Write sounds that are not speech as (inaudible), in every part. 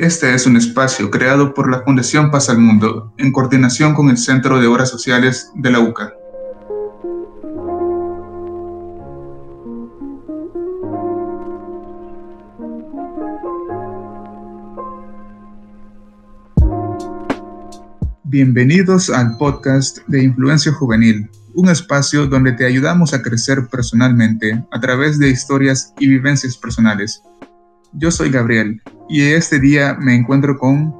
Este es un espacio creado por la Fundación Paz al Mundo en coordinación con el Centro de Obras Sociales de la UCA. Bienvenidos al podcast de Influencia Juvenil, un espacio donde te ayudamos a crecer personalmente a través de historias y vivencias personales. Yo soy Gabriel y este día me encuentro con...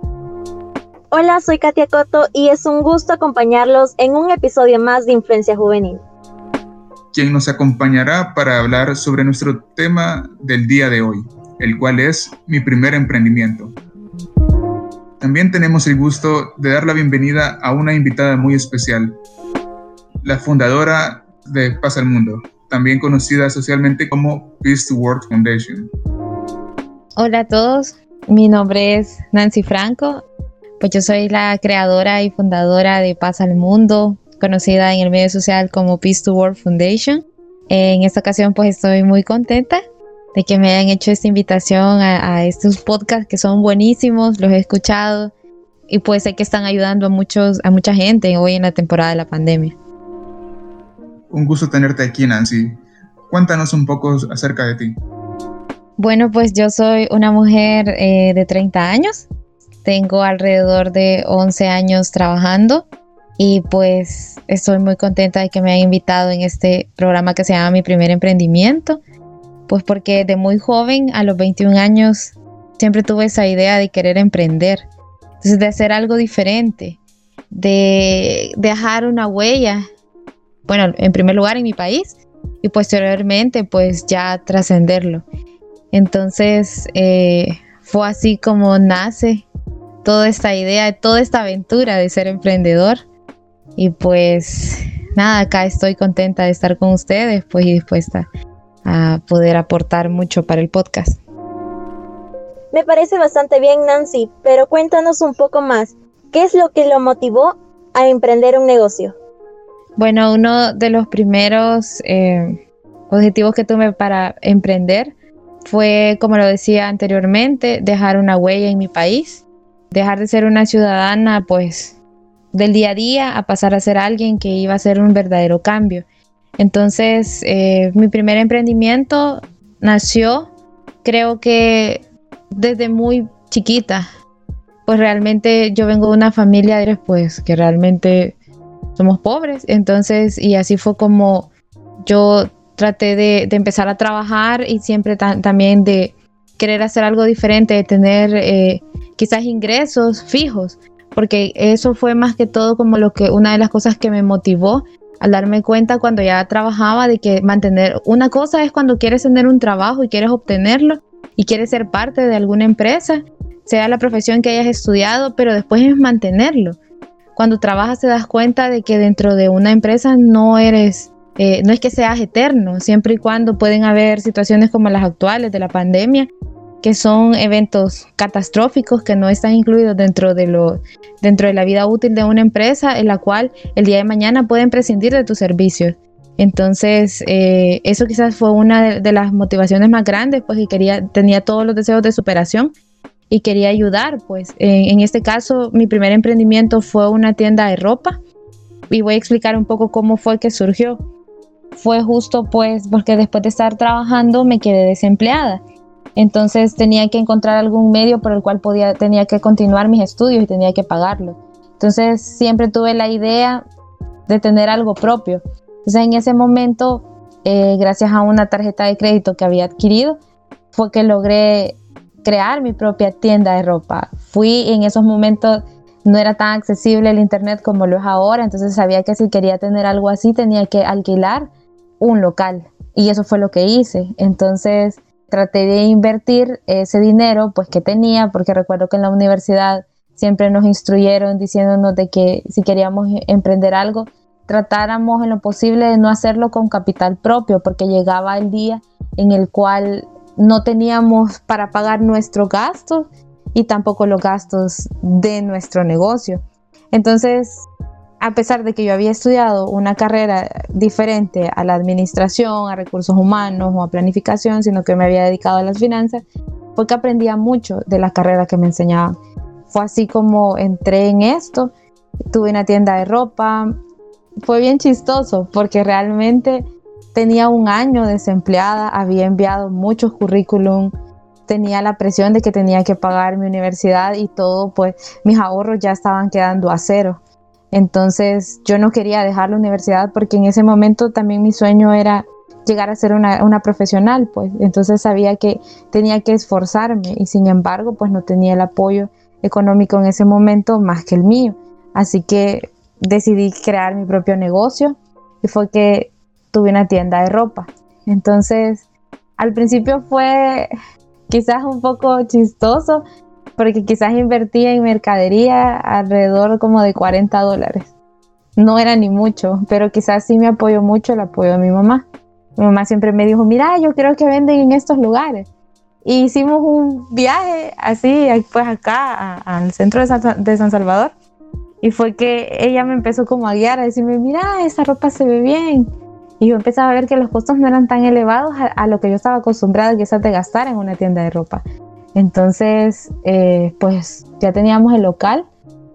Hola, soy Katia Coto y es un gusto acompañarlos en un episodio más de Influencia Juvenil. Quien nos acompañará para hablar sobre nuestro tema del día de hoy, el cual es mi primer emprendimiento. También tenemos el gusto de dar la bienvenida a una invitada muy especial, la fundadora de Paz al Mundo, también conocida socialmente como Peace to Work Foundation. Hola a todos, mi nombre es Nancy Franco, pues yo soy la creadora y fundadora de Paz al Mundo, conocida en el medio social como Peace to Work Foundation. En esta ocasión pues estoy muy contenta de que me hayan hecho esta invitación a, estos podcasts que son buenísimos, los he escuchado y pues sé que están ayudando a, muchos, a mucha gente hoy en la temporada de la pandemia. Un gusto tenerte aquí, Nancy. Cuéntanos un poco acerca de ti. Bueno, pues yo soy una mujer eh, de 30 años. Tengo alrededor de 11 años trabajando y pues estoy muy contenta de que me hayan invitado en este programa que se llama Mi primer emprendimiento pues porque de muy joven, a los 21 años, siempre tuve esa idea de querer emprender. De hacer algo diferente, de dejar una huella, bueno, en primer lugar en mi país y posteriormente pues ya trascenderlo. Entonces, eh, fue así como nace toda esta idea, toda esta aventura de ser emprendedor. Y pues nada, acá estoy contenta de estar con ustedes, pues y dispuesta a poder aportar mucho para el podcast. Me parece bastante bien, Nancy, pero cuéntanos un poco más. ¿Qué es lo que lo motivó a emprender un negocio? Bueno, uno de los primeros eh, objetivos que tuve para emprender fue, como lo decía anteriormente, dejar una huella en mi país, dejar de ser una ciudadana, pues, del día a día a pasar a ser alguien que iba a hacer un verdadero cambio. Entonces, eh, mi primer emprendimiento nació, creo que desde muy chiquita. Pues realmente yo vengo de una familia, pues, que realmente somos pobres. Entonces, y así fue como yo traté de, empezar a trabajar y siempre también de querer hacer algo diferente, de tener eh, quizás ingresos fijos, porque eso fue más que todo como lo que una de las cosas que me motivó al darme cuenta cuando ya trabajaba de que mantener una cosa es cuando quieres tener un trabajo y quieres obtenerlo y quieres ser parte de alguna empresa, sea la profesión que hayas estudiado, pero después es mantenerlo. Cuando trabajas te das cuenta de que dentro de una empresa no eres, eh, no es que seas eterno, siempre y cuando pueden haber situaciones como las actuales de la pandemia que son eventos catastróficos que no están incluidos dentro de, lo, dentro de la vida útil de una empresa en la cual el día de mañana pueden prescindir de tus servicios. Entonces, eh, eso quizás fue una de, las motivaciones más grandes, pues, que quería, tenía todos los deseos de superación y quería ayudar, pues. en este caso, mi primer emprendimiento fue una tienda de ropa y voy a explicar un poco cómo fue que surgió. Fue justo, pues, porque después de estar trabajando me quedé desempleada entonces tenía que encontrar algún medio por el cual podía, tenía que continuar mis estudios y tenía que pagarlo. Entonces siempre tuve la idea de tener algo propio. Entonces en ese momento, eh, gracias a una tarjeta de crédito que había adquirido, fue que logré crear mi propia tienda de ropa. Fui en esos momentos, no era tan accesible el internet como lo es ahora, entonces sabía que si quería tener algo así tenía que alquilar un local. Y eso fue lo que hice. Entonces traté de invertir ese dinero pues que tenía, porque recuerdo que en la universidad siempre nos instruyeron diciéndonos de que si queríamos emprender algo, tratáramos en lo posible de no hacerlo con capital propio, porque llegaba el día en el cual no teníamos para pagar nuestros gastos y tampoco los gastos de nuestro negocio. Entonces, a pesar de que yo había estudiado una carrera diferente a la administración, a recursos humanos o a planificación, sino que me había dedicado a las finanzas, fue que aprendía mucho de la carrera que me enseñaban. Fue así como entré en esto, tuve una tienda de ropa, fue bien chistoso porque realmente tenía un año desempleada, había enviado muchos currículum, tenía la presión de que tenía que pagar mi universidad y todo, pues mis ahorros ya estaban quedando a cero. Entonces yo no quería dejar la universidad porque en ese momento también mi sueño era llegar a ser una, profesional, pues entonces sabía que tenía que esforzarme y sin embargo pues no tenía el apoyo económico en ese momento más que el mío. Así que decidí crear mi propio negocio y fue que tuve una tienda de ropa. Entonces, al principio fue quizás un poco chistoso porque quizás invertía en mercadería alrededor como de 40 dólares. No era ni mucho, pero quizás sí me apoyó mucho el apoyo de mi mamá. Mi mamá siempre me dijo, mira, yo quiero que venden en estos lugares. Y hicimos un viaje así, pues acá, al centro de San, Salvador. Y fue que ella me empezó como a guiar, a decirme, mira, esa ropa se ve bien. Y yo empezaba a ver que los costos no eran tan elevados a, lo que yo estaba acostumbrada quizás de gastar en una tienda de ropa. Entonces, eh, pues ya teníamos el local.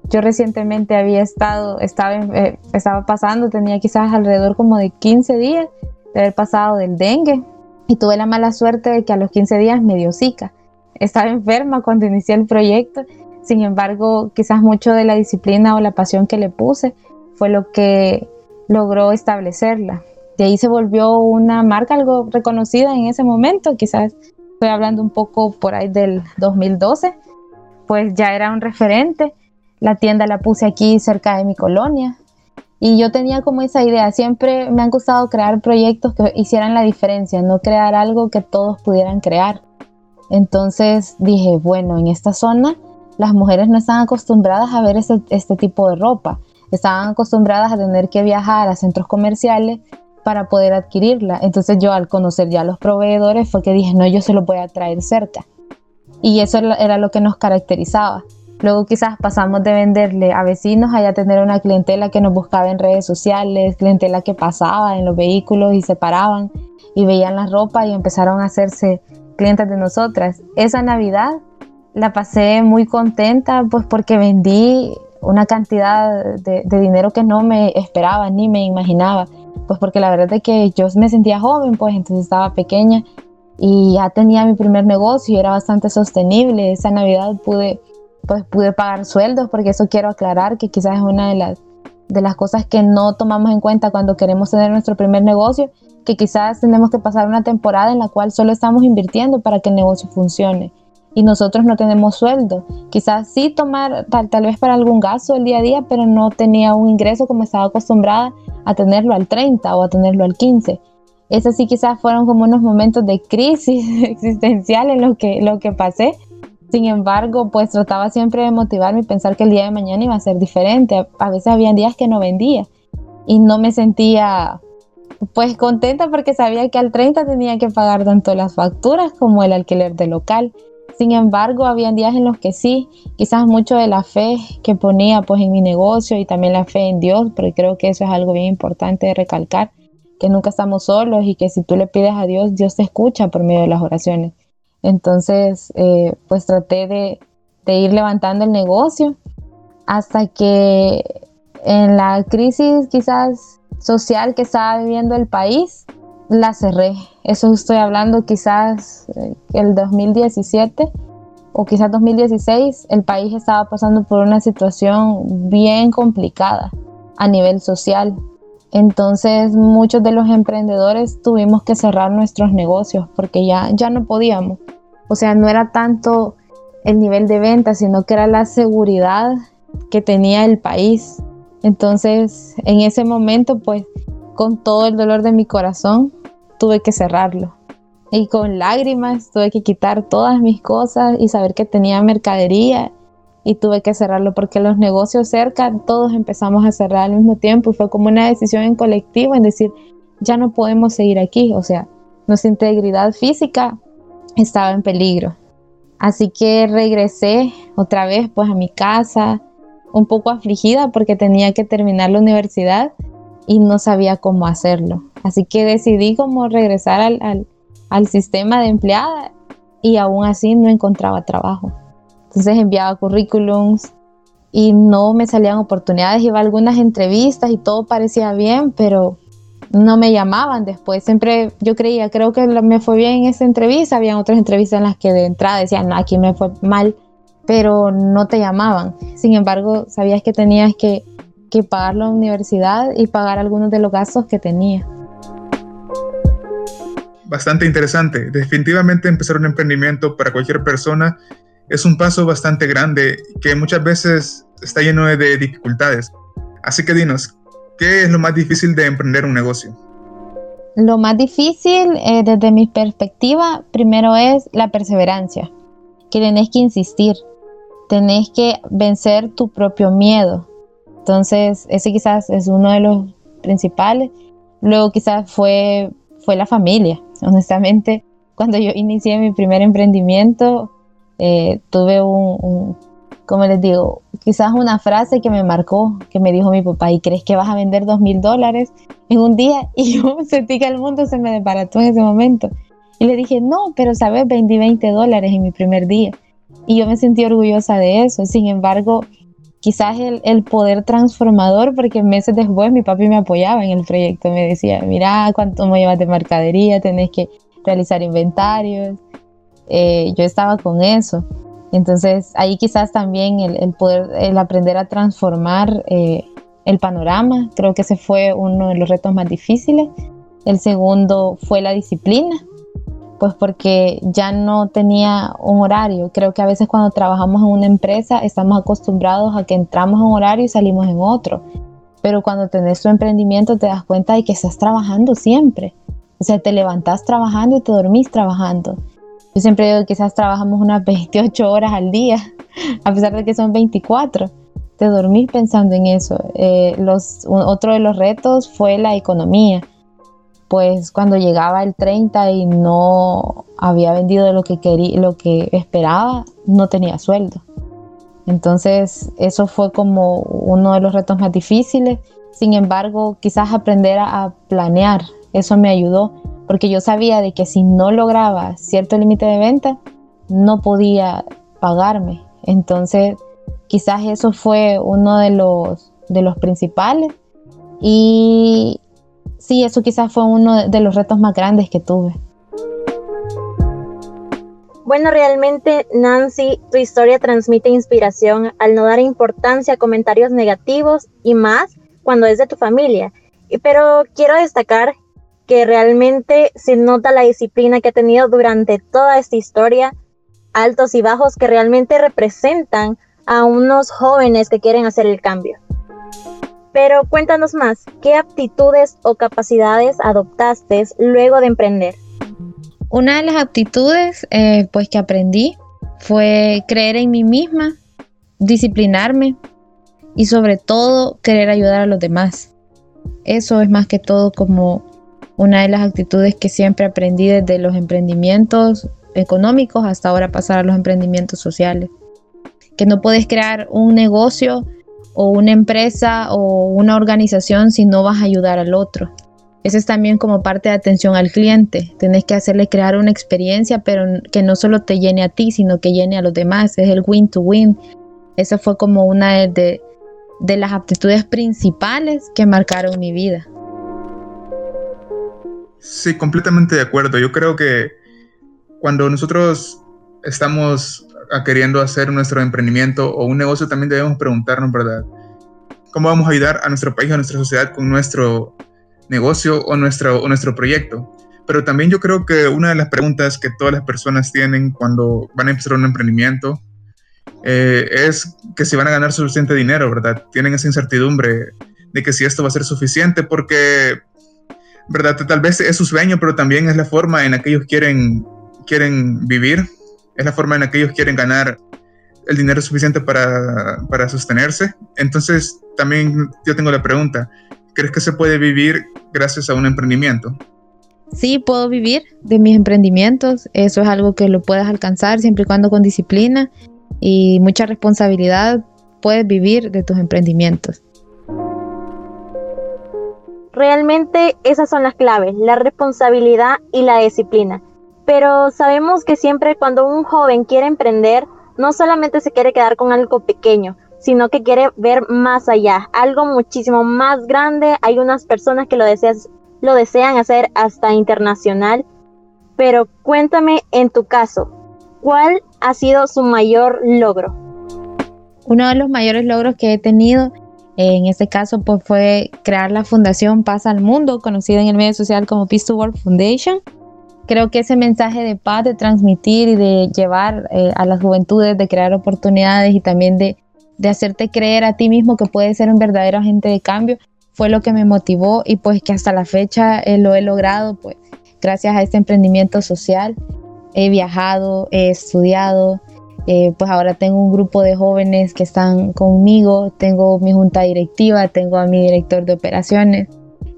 Yo recientemente había estado, estaba, eh, estaba pasando, tenía quizás alrededor como de 15 días de haber pasado del dengue y tuve la mala suerte de que a los 15 días me dio zika. Estaba enferma cuando inicié el proyecto sin embargo, quizás mucho de la disciplina o la pasión que le puse fue lo que logró establecerla. De ahí se volvió una marca algo reconocida en ese momento, quizás estoy hablando un poco por ahí del 2012, pues ya era un referente. La tienda la puse aquí cerca de mi colonia y yo tenía como esa idea, siempre me han gustado crear proyectos que hicieran la diferencia, no crear algo que todos pudieran crear. Entonces dije, bueno, en esta zona las mujeres no están acostumbradas a ver este, este tipo de ropa. Estaban acostumbradas a tener que viajar a centros comerciales para poder adquirirla. Entonces yo al conocer ya a los proveedores fue que dije, no, yo se lo voy a traer cerca. Y eso era lo que nos caracterizaba. Luego quizás pasamos de venderle a vecinos a ya tener una clientela que nos buscaba en redes sociales, clientela que pasaba en los vehículos y se paraban y veían la ropa y empezaron a hacerse clientes de nosotras. Esa Navidad la pasé muy contenta, pues porque vendí una cantidad de, dinero que no me esperaba ni me imaginaba, pues porque la verdad es que yo me sentía joven, pues entonces estaba pequeña y ya tenía mi primer negocio y era bastante sostenible. Esa Navidad pude, pues pude pagar sueldos, porque eso quiero aclarar que quizás es una de las, de las cosas que no tomamos en cuenta cuando queremos tener nuestro primer negocio, que quizás tenemos que pasar una temporada en la cual solo estamos invirtiendo para que el negocio funcione y nosotros no tenemos sueldo. Quizás sí tomar tal, tal vez para algún gasto el día a día, pero no tenía un ingreso como estaba acostumbrada a tenerlo al 30 o a tenerlo al 15. Esos sí quizás fueron como unos momentos de crisis (laughs) existencial en lo que, lo que pasé. Sin embargo, pues trataba siempre de motivarme y pensar que el día de mañana iba a ser diferente. A veces había días que no vendía y no me sentía pues contenta porque sabía que al 30 tenía que pagar tanto las facturas como el alquiler del local. Sin embargo, había días en los que sí, quizás mucho de la fe que ponía pues en mi negocio y también la fe en Dios, porque creo que eso es algo bien importante de recalcar, que nunca estamos solos y que si tú le pides a Dios, Dios te escucha por medio de las oraciones. Entonces, eh, pues traté de, de ir levantando el negocio hasta que en la crisis quizás social que estaba viviendo el país, la cerré. Eso estoy hablando quizás eh, el 2017 o quizás 2016. El país estaba pasando por una situación bien complicada a nivel social. Entonces muchos de los emprendedores tuvimos que cerrar nuestros negocios porque ya, ya no podíamos. O sea, no era tanto el nivel de venta, sino que era la seguridad que tenía el país. Entonces, en ese momento, pues, con todo el dolor de mi corazón, tuve que cerrarlo. Y con lágrimas tuve que quitar todas mis cosas y saber que tenía mercadería y tuve que cerrarlo porque los negocios cerca todos empezamos a cerrar al mismo tiempo y fue como una decisión en colectivo en decir, ya no podemos seguir aquí, o sea, nuestra integridad física estaba en peligro. Así que regresé otra vez pues a mi casa, un poco afligida porque tenía que terminar la universidad y no sabía cómo hacerlo. Así que decidí como regresar al, al, sistema de empleada y aún así no encontraba trabajo. Entonces enviaba currículums y no me salían oportunidades, iba a algunas entrevistas y todo parecía bien, pero no me llamaban después. Siempre yo creía, creo que me fue bien en esa entrevista. Habían otras entrevistas en las que de entrada decían, no, aquí me fue mal, pero no te llamaban. Sin embargo, sabías que tenías que, que pagar la universidad y pagar algunos de los gastos que tenía. Bastante interesante. Definitivamente empezar un emprendimiento para cualquier persona es un paso bastante grande que muchas veces está lleno de dificultades. Así que dinos, ¿Qué es lo más difícil de emprender un negocio? Lo más difícil eh, desde mi perspectiva, primero es la perseverancia, que tenés que insistir, tenés que vencer tu propio miedo. Entonces, ese quizás es uno de los principales. Luego quizás fue, fue la familia. (laughs) Honestamente, cuando yo inicié mi primer emprendimiento, eh, tuve un, como les digo, quizás una frase que me marcó, que me dijo mi papá, ¿y crees que vas a vender dos mil dólares en un día? (laughs) Y yo sentí que el mundo se me desbarató en ese momento. Y le dije, no, pero sabes, vendí 20 dólares en mi primer día. Y yo me sentí orgullosa de eso. Sin embargo, quizás el, el, poder transformador, porque meses después mi papi me apoyaba en el proyecto. Me decía, mira, cuánto me llevas de mercadería, tenés que realizar inventarios. Eh, yo estaba con eso. Entonces ahí quizás también el, poder, el aprender a transformar eh, el panorama, creo que ese fue uno de los retos más difíciles. El segundo fue la disciplina, pues porque ya no tenía un horario. Creo que a veces cuando trabajamos en una empresa estamos acostumbrados a que entramos en un horario y salimos en otro. Pero cuando tenés tu emprendimiento te das cuenta de que estás trabajando siempre. O sea, te levantás trabajando y te dormís trabajando. Yo siempre digo que quizás trabajamos unas 28 horas al día, (laughs) a pesar de que son 24. Te dormís pensando en eso. Eh, los, otro de los retos fue la economía. Pues cuando llegaba el 30 y no había vendido lo que, quería, lo que esperaba, no tenía sueldo. Entonces eso fue como uno de los retos más difíciles. Sin embargo, quizás aprender a planear, eso me ayudó porque yo sabía de que si no lograba cierto límite de venta, no podía pagarme. Entonces, quizás eso fue uno de los, de los principales. Y sí, eso quizás fue uno de los retos más grandes que tuve. Bueno, realmente Nancy, tu historia transmite inspiración al no dar importancia a comentarios negativos y más cuando es de tu familia. Pero quiero destacar que realmente se nota la disciplina que ha tenido durante toda esta historia, altos y bajos que realmente representan a unos jóvenes que quieren hacer el cambio. Pero cuéntanos más, ¿qué aptitudes o capacidades adoptaste luego de emprender? Una de las aptitudes eh, pues que aprendí fue creer en mí misma, disciplinarme y sobre todo querer ayudar a los demás. Eso es más que todo como una de las actitudes que siempre aprendí desde los emprendimientos económicos hasta ahora pasar a los emprendimientos sociales. Que no puedes crear un negocio o una empresa o una organización si no vas a ayudar al otro. Eso es también como parte de atención al cliente. Tienes que hacerle crear una experiencia, pero que no solo te llene a ti, sino que llene a los demás. Es el win to win. Esa fue como una de, de las aptitudes principales que marcaron mi vida. Sí, completamente de acuerdo. Yo creo que cuando nosotros estamos queriendo hacer nuestro emprendimiento o un negocio, también debemos preguntarnos, ¿verdad? ¿Cómo vamos a ayudar a nuestro país, a nuestra sociedad con nuestro negocio o nuestro, o nuestro proyecto? Pero también yo creo que una de las preguntas que todas las personas tienen cuando van a empezar un emprendimiento eh, es que si van a ganar suficiente dinero, ¿verdad? Tienen esa incertidumbre de que si esto va a ser suficiente porque ¿verdad? Tal vez es su sueño, pero también es la forma en la que ellos quieren, quieren vivir, es la forma en la que ellos quieren ganar el dinero suficiente para, para sostenerse. Entonces, también yo tengo la pregunta, ¿crees que se puede vivir gracias a un emprendimiento? Sí, puedo vivir de mis emprendimientos. Eso es algo que lo puedes alcanzar siempre y cuando con disciplina y mucha responsabilidad puedes vivir de tus emprendimientos. Realmente esas son las claves, la responsabilidad y la disciplina. Pero sabemos que siempre cuando un joven quiere emprender, no solamente se quiere quedar con algo pequeño, sino que quiere ver más allá, algo muchísimo más grande. Hay unas personas que lo, deseas, lo desean hacer hasta internacional. Pero cuéntame en tu caso, ¿cuál ha sido su mayor logro? Uno de los mayores logros que he tenido en este caso pues fue crear la fundación Paz al Mundo, conocida en el medio social como Peace to World Foundation. Creo que ese mensaje de paz, de transmitir y de llevar eh, a las juventudes, de crear oportunidades y también de, de hacerte creer a ti mismo que puedes ser un verdadero agente de cambio, fue lo que me motivó y pues que hasta la fecha eh, lo he logrado, pues gracias a este emprendimiento social. He viajado, he estudiado, eh, pues ahora tengo un grupo de jóvenes que están conmigo, tengo mi junta directiva, tengo a mi director de operaciones.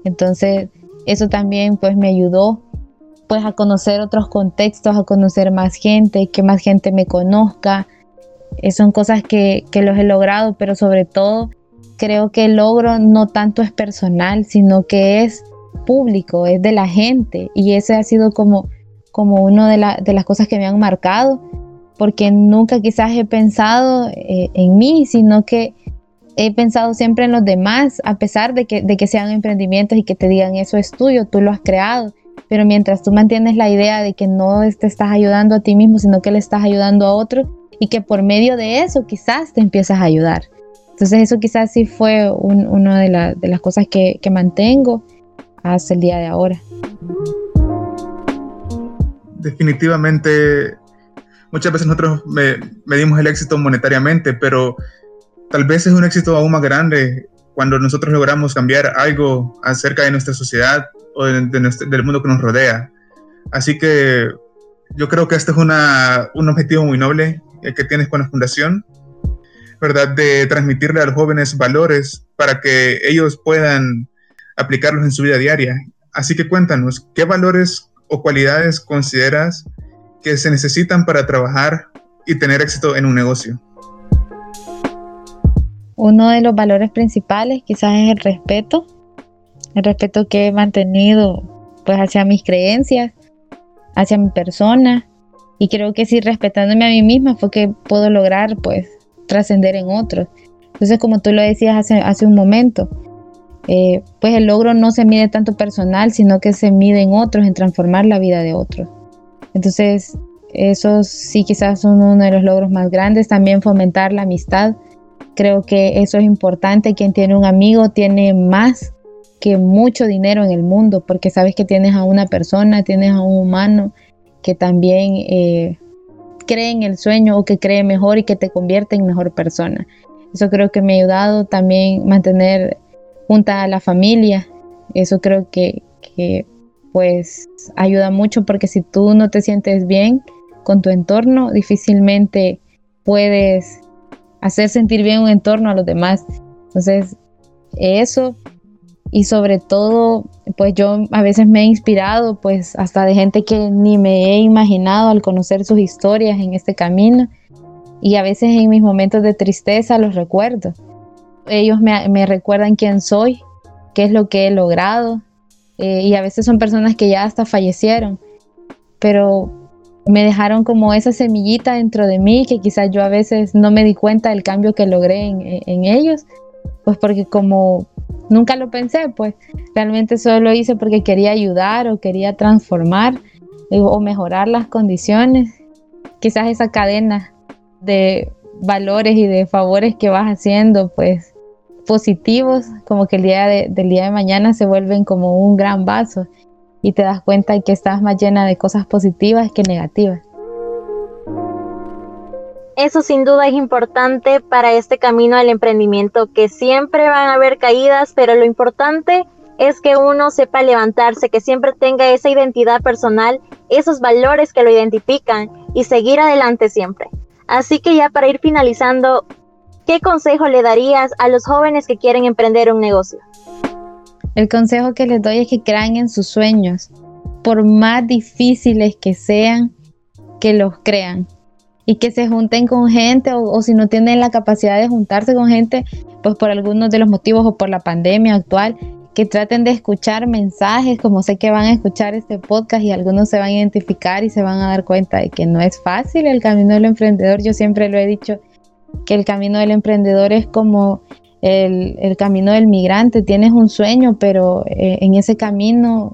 Entonces, eso también pues me ayudó pues a conocer otros contextos, a conocer más gente, que más gente me conozca. Eh, son cosas que, que los he logrado, pero sobre todo creo que el logro no tanto es personal, sino que es público, es de la gente. Y ese ha sido como, como una de, de las cosas que me han marcado, porque nunca quizás he pensado eh, en mí, sino que he pensado siempre en los demás, a pesar de que, de que sean emprendimientos y que te digan eso es tuyo, tú lo has creado pero mientras tú mantienes la idea de que no te estás ayudando a ti mismo, sino que le estás ayudando a otro y que por medio de eso quizás te empiezas a ayudar. Entonces eso quizás sí fue una de, las cosas que, mantengo hasta el día de ahora. Definitivamente, muchas veces nosotros medimos el éxito monetariamente, pero tal vez es un éxito aún más grande cuando nosotros logramos cambiar algo acerca de nuestra sociedad, o del mundo que nos rodea. Así que yo creo que este es una, un objetivo muy noble el que tienes con la fundación, ¿verdad? De transmitirle a los jóvenes valores para que ellos puedan aplicarlos en su vida diaria. Así que cuéntanos, ¿qué valores o cualidades consideras que se necesitan para trabajar y tener éxito en un negocio? Uno de los valores principales quizás es el respeto el respeto que he mantenido pues hacia mis creencias, hacia mi persona y creo que si respetándome a mí misma fue que puedo lograr pues trascender en otros. Entonces como tú lo decías hace, hace un momento, eh, pues el logro no se mide tanto personal, sino que se mide en otros, en transformar la vida de otros. Entonces, esos sí quizás son uno de los logros más grandes. También fomentar la amistad. Creo que eso es importante. Quien tiene un amigo tiene más que mucho dinero en el mundo, porque sabes que tienes a una persona, tienes a un humano que también eh, cree en el sueño o que cree mejor y que te convierte en mejor persona. Eso creo que me ha ayudado también mantener junta a la familia. Eso creo que, que pues ayuda mucho porque si tú no te sientes bien con tu entorno, difícilmente puedes hacer sentir bien un entorno a los demás. Entonces, eso y sobre todo, pues yo a veces me he inspirado, pues hasta de gente que ni me he imaginado al conocer sus historias en este camino. Y a veces en mis momentos de tristeza los recuerdo. Ellos me, recuerdan quién soy, qué es lo que he logrado. Eh, y a veces son personas que ya hasta fallecieron. Pero me dejaron como esa semillita dentro de mí que quizás yo a veces no me di cuenta del cambio que logré en, en ellos. Pues porque como nunca lo pensé, pues realmente solo lo hice porque quería ayudar o quería transformar eh, o mejorar las condiciones. Quizás esa cadena de valores y de favores que vas haciendo, pues positivos, como que el día del día de mañana se vuelven como un gran vaso y te das cuenta que estás más llena de cosas positivas que negativas. Eso sin duda es importante para este camino del emprendimiento, que siempre van a haber caídas, pero lo importante es que uno sepa levantarse, que siempre tenga esa identidad personal, esos valores que lo identifican y seguir adelante siempre. Así que ya para ir finalizando, ¿qué consejo le darías a los jóvenes que quieren emprender un negocio? El consejo que les doy es que crean en sus sueños, por más difíciles que sean, que los crean y que se junten con gente o, si no tienen la capacidad de juntarse con gente, pues por algunos de los motivos o por la pandemia actual, que traten de escuchar mensajes, como sé que van a escuchar este podcast y algunos se van a identificar y se van a dar cuenta de que no es fácil el camino del emprendedor. Yo siempre lo he dicho, que el camino del emprendedor es como el, camino del migrante. Tienes un sueño, pero eh, en ese camino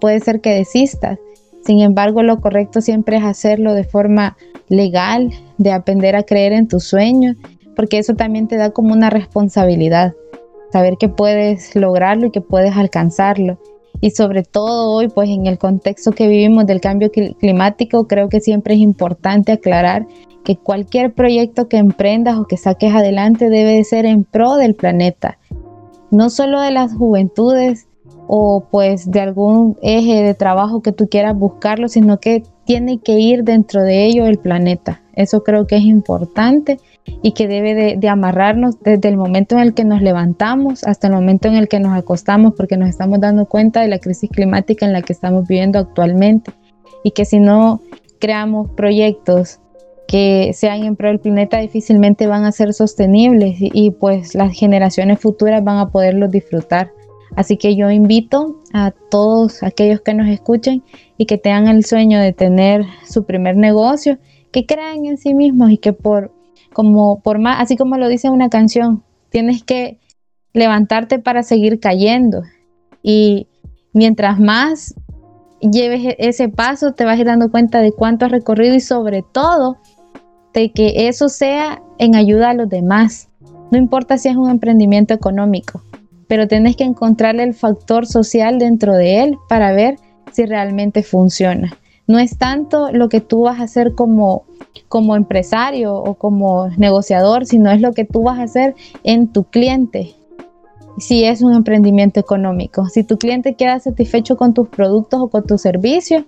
puede ser que desistas. Sin embargo, lo correcto siempre es hacerlo de forma legal, de aprender a creer en tus sueños, porque eso también te da como una responsabilidad, saber que puedes lograrlo y que puedes alcanzarlo. Y sobre todo hoy, pues en el contexto que vivimos del cambio climático, creo que siempre es importante aclarar que cualquier proyecto que emprendas o que saques adelante debe de ser en pro del planeta, no solo de las juventudes o pues de algún eje de trabajo que tú quieras buscarlo, sino que tiene que ir dentro de ello el planeta. Eso creo que es importante y que debe de, de, amarrarnos desde el momento en el que nos levantamos hasta el momento en el que nos acostamos, porque nos estamos dando cuenta de la crisis climática en la que estamos viviendo actualmente y que si no creamos proyectos que sean en pro del planeta difícilmente van a ser sostenibles y, pues las generaciones futuras van a poderlos disfrutar. Así que yo invito a todos aquellos que nos escuchen y que tengan el sueño de tener su primer negocio, que crean en sí mismos y que por como por más, así como lo dice una canción, tienes que levantarte para seguir cayendo. Y mientras más lleves e-, ese paso, te vas a ir dando cuenta de cuánto has recorrido y sobre todo de que eso sea en ayuda a los demás. No importa si es un emprendimiento económico, pero tienes que encontrarle el factor social dentro de él para ver si realmente funciona. No es tanto lo que tú vas a hacer como, como empresario o como negociador, sino es lo que tú vas a hacer en tu cliente. Si es un emprendimiento económico, si tu cliente queda satisfecho con tus productos o con tus servicios,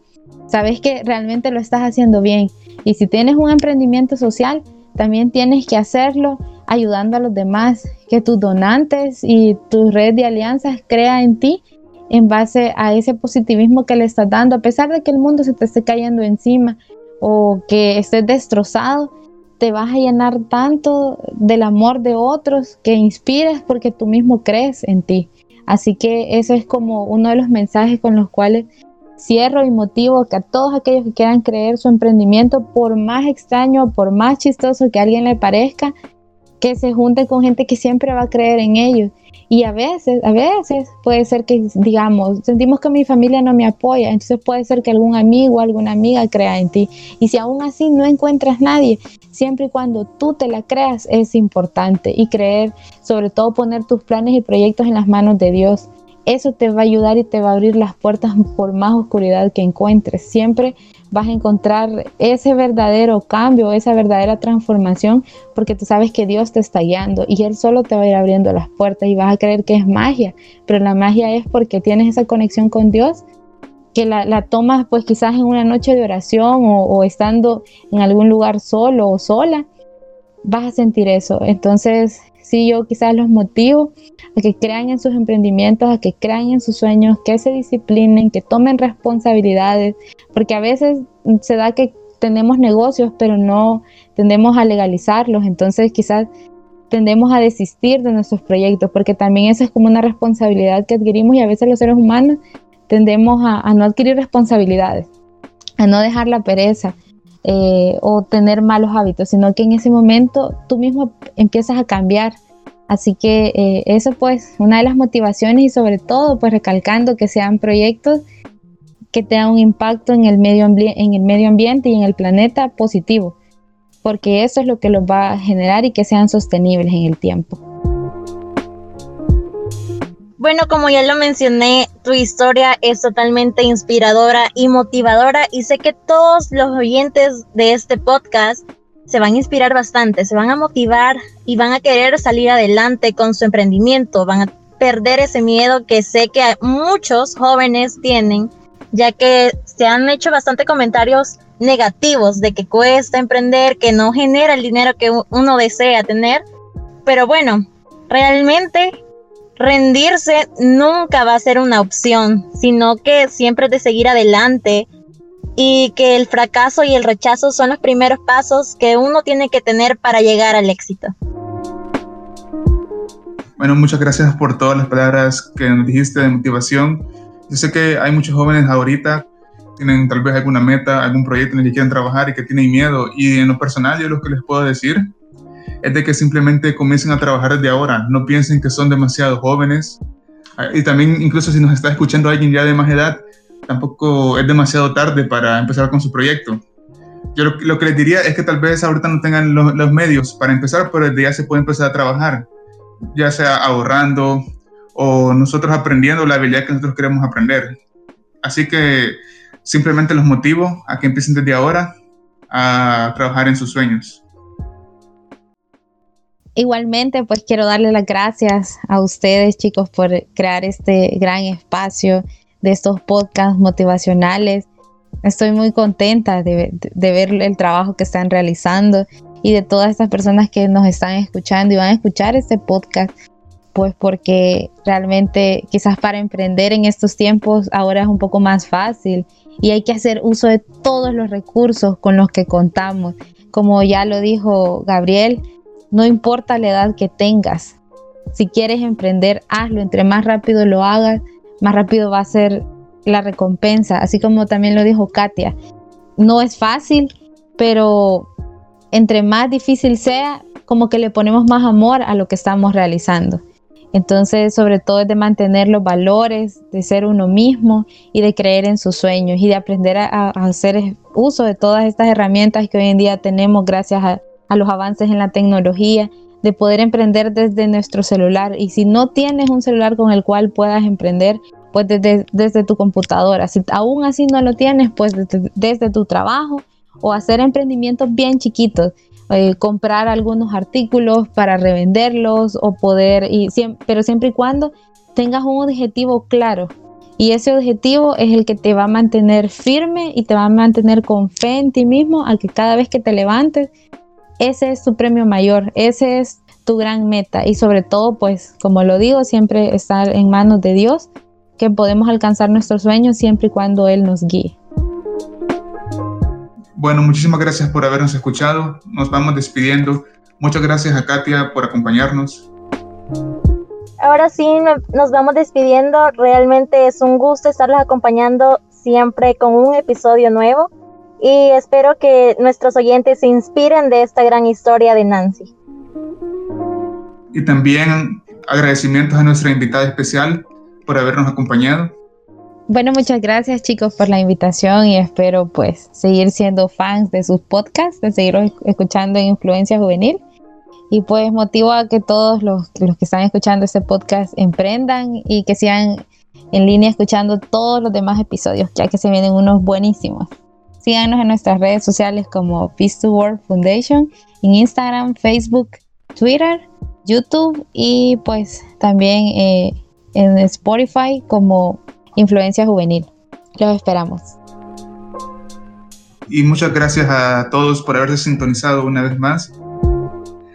sabes que realmente lo estás haciendo bien y si tienes un emprendimiento social, también tienes que hacerlo ayudando a los demás, que tus donantes y tu red de alianzas crea en ti en base a ese positivismo que le estás dando, a pesar de que el mundo se te esté cayendo encima o que estés destrozado, te vas a llenar tanto del amor de otros que inspiras porque tú mismo crees en ti. Así que eso es como uno de los mensajes con los cuales cierro y motivo que a todos aquellos que quieran creer su emprendimiento, por más extraño, por más chistoso que a alguien le parezca, que se junten con gente que siempre va a creer en ellos. Y a veces, a veces puede ser que, digamos, sentimos que mi familia no me apoya, entonces puede ser que algún amigo o alguna amiga crea en ti. Y si aún así no encuentras nadie, siempre y cuando tú te la creas es importante. Y creer, sobre todo poner tus planes y proyectos en las manos de Dios eso te va a ayudar y te va a abrir las puertas por más oscuridad que encuentres. Siempre vas a encontrar ese verdadero cambio, esa verdadera transformación, porque tú sabes que Dios te está guiando y Él solo te va a ir abriendo las puertas y vas a creer que es magia, pero la magia es porque tienes esa conexión con Dios que la, tomas pues quizás en una noche de oración o estando en algún lugar solo o sola, vas a sentir eso. Entonces yo quizás los motivo a que crean en sus emprendimientos, a que crean en sus sueños, que se disciplinen, que tomen responsabilidades, porque a veces se da que tenemos negocios, pero no tendemos a legalizarlos, entonces quizás tendemos a desistir de nuestros proyectos, porque también esa es como una responsabilidad que adquirimos y a veces los seres humanos tendemos a, no adquirir responsabilidades, a no dejar la pereza. Eh, o tener malos hábitos, sino que en ese momento tú mismo empiezas a cambiar. Así que eh, eso pues una de las motivaciones y sobre todo pues recalcando que sean proyectos que tengan un impacto en el medio, en el medio ambiente y en el planeta positivo, porque eso es lo que los va a generar y que sean sostenibles en el tiempo. Bueno, como ya lo mencioné, tu historia es totalmente inspiradora y motivadora y sé que todos los oyentes de este podcast se van a inspirar bastante, se van a motivar y van a querer salir adelante con su emprendimiento, van a perder ese miedo que sé que muchos jóvenes tienen, ya que se han hecho bastante comentarios negativos de que cuesta emprender, que no genera el dinero que uno desea tener. Pero bueno, realmente rendirse nunca va a ser una opción, sino que siempre de seguir adelante y que el fracaso y el rechazo son los primeros pasos que uno tiene que tener para llegar al éxito. Bueno, muchas gracias por todas las palabras que nos dijiste de motivación. Yo sé que hay muchos jóvenes ahorita tienen tal vez alguna meta, algún proyecto en el que quieren trabajar y que tienen miedo. Y en lo personal, yo lo que les puedo decir es de que simplemente comiencen a trabajar desde ahora. No piensen que son demasiado jóvenes. Ah, y también, incluso si nos está escuchando alguien ya de más edad, tampoco es demasiado tarde para empezar con su proyecto. Yo lo, que les diría es que tal vez ahorita no tengan los, medios para empezar, pero desde ya se puede empezar a trabajar, ya sea ahorrando o nosotros aprendiendo la habilidad que nosotros queremos aprender. Así que simplemente los motivo a que empiecen desde ahora a trabajar en sus sueños. Igualmente, pues quiero darle las gracias a ustedes, chicos, por crear este gran espacio de estos podcasts motivacionales. Estoy muy contenta de, ver el trabajo que están realizando y de todas estas personas que nos están escuchando y van a escuchar este podcast, pues porque realmente quizás para emprender en estos tiempos ahora es un poco más fácil y hay que hacer uso de todos los recursos con los que contamos. Como ya lo dijo Gabriel, no importa la edad que tengas, si quieres emprender, hazlo. Entre más rápido lo hagas, más rápido va a ser la recompensa. Así como también lo dijo Katia, no es fácil, pero entre más difícil sea, como que le ponemos más amor a lo que estamos realizando. Entonces, sobre todo es de mantener los valores, de ser uno mismo y de creer en sus sueños y de aprender a, hacer uso de todas estas herramientas que hoy en día tenemos gracias a, los avances en la tecnología, de poder emprender desde nuestro celular. Y si no tienes un celular con el cual puedas emprender, pues desde, desde tu computadora. Si aún así no lo tienes, pues desde tu trabajo o hacer emprendimientos bien chiquitos eh, comprar algunos artículos para revenderlos o poder, y pero siempre y cuando tengas un objetivo claro. Y ese objetivo es el que te va a mantener firme y te va a mantener con fe en ti mismo, al que cada vez que te levantes, ese es tu premio mayor, ese es tu gran meta. Y sobre todo, pues, como lo digo, siempre estar en manos de Dios, que podemos alcanzar nuestros sueños siempre y cuando Él nos guíe. Bueno, muchísimas gracias por habernos escuchado. Nos vamos despidiendo. Muchas gracias a Katia por acompañarnos. Ahora sí, nos vamos despidiendo. Realmente es un gusto estarles acompañando siempre con un episodio nuevo. Y espero que nuestros oyentes se inspiren de esta gran historia de Nancy. Y también agradecimientos a nuestra invitada especial por habernos acompañado. Bueno, muchas gracias chicos por la invitación y espero pues seguir siendo fans de sus podcasts, de seguir escuchando en Influencia Juvenil. Y pues motivo a que todos los, los que están escuchando este podcast emprendan y que sigan en línea escuchando todos los demás episodios, ya que se vienen unos buenísimos. Síganos en nuestras redes sociales como Peace to World Foundation, en Instagram, Facebook, Twitter, YouTube y pues también eh, en Spotify como Influencia Juvenil. Los esperamos. Y muchas gracias a todos por haberse sintonizado una vez más.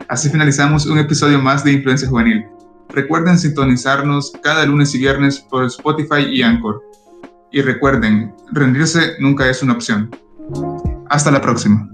Así finalizamos un episodio más de Influencia Juvenil. Recuerden sintonizarnos cada lunes y viernes por Spotify y Anchor. Y recuerden, rendirse nunca es una opción. Hasta la próxima.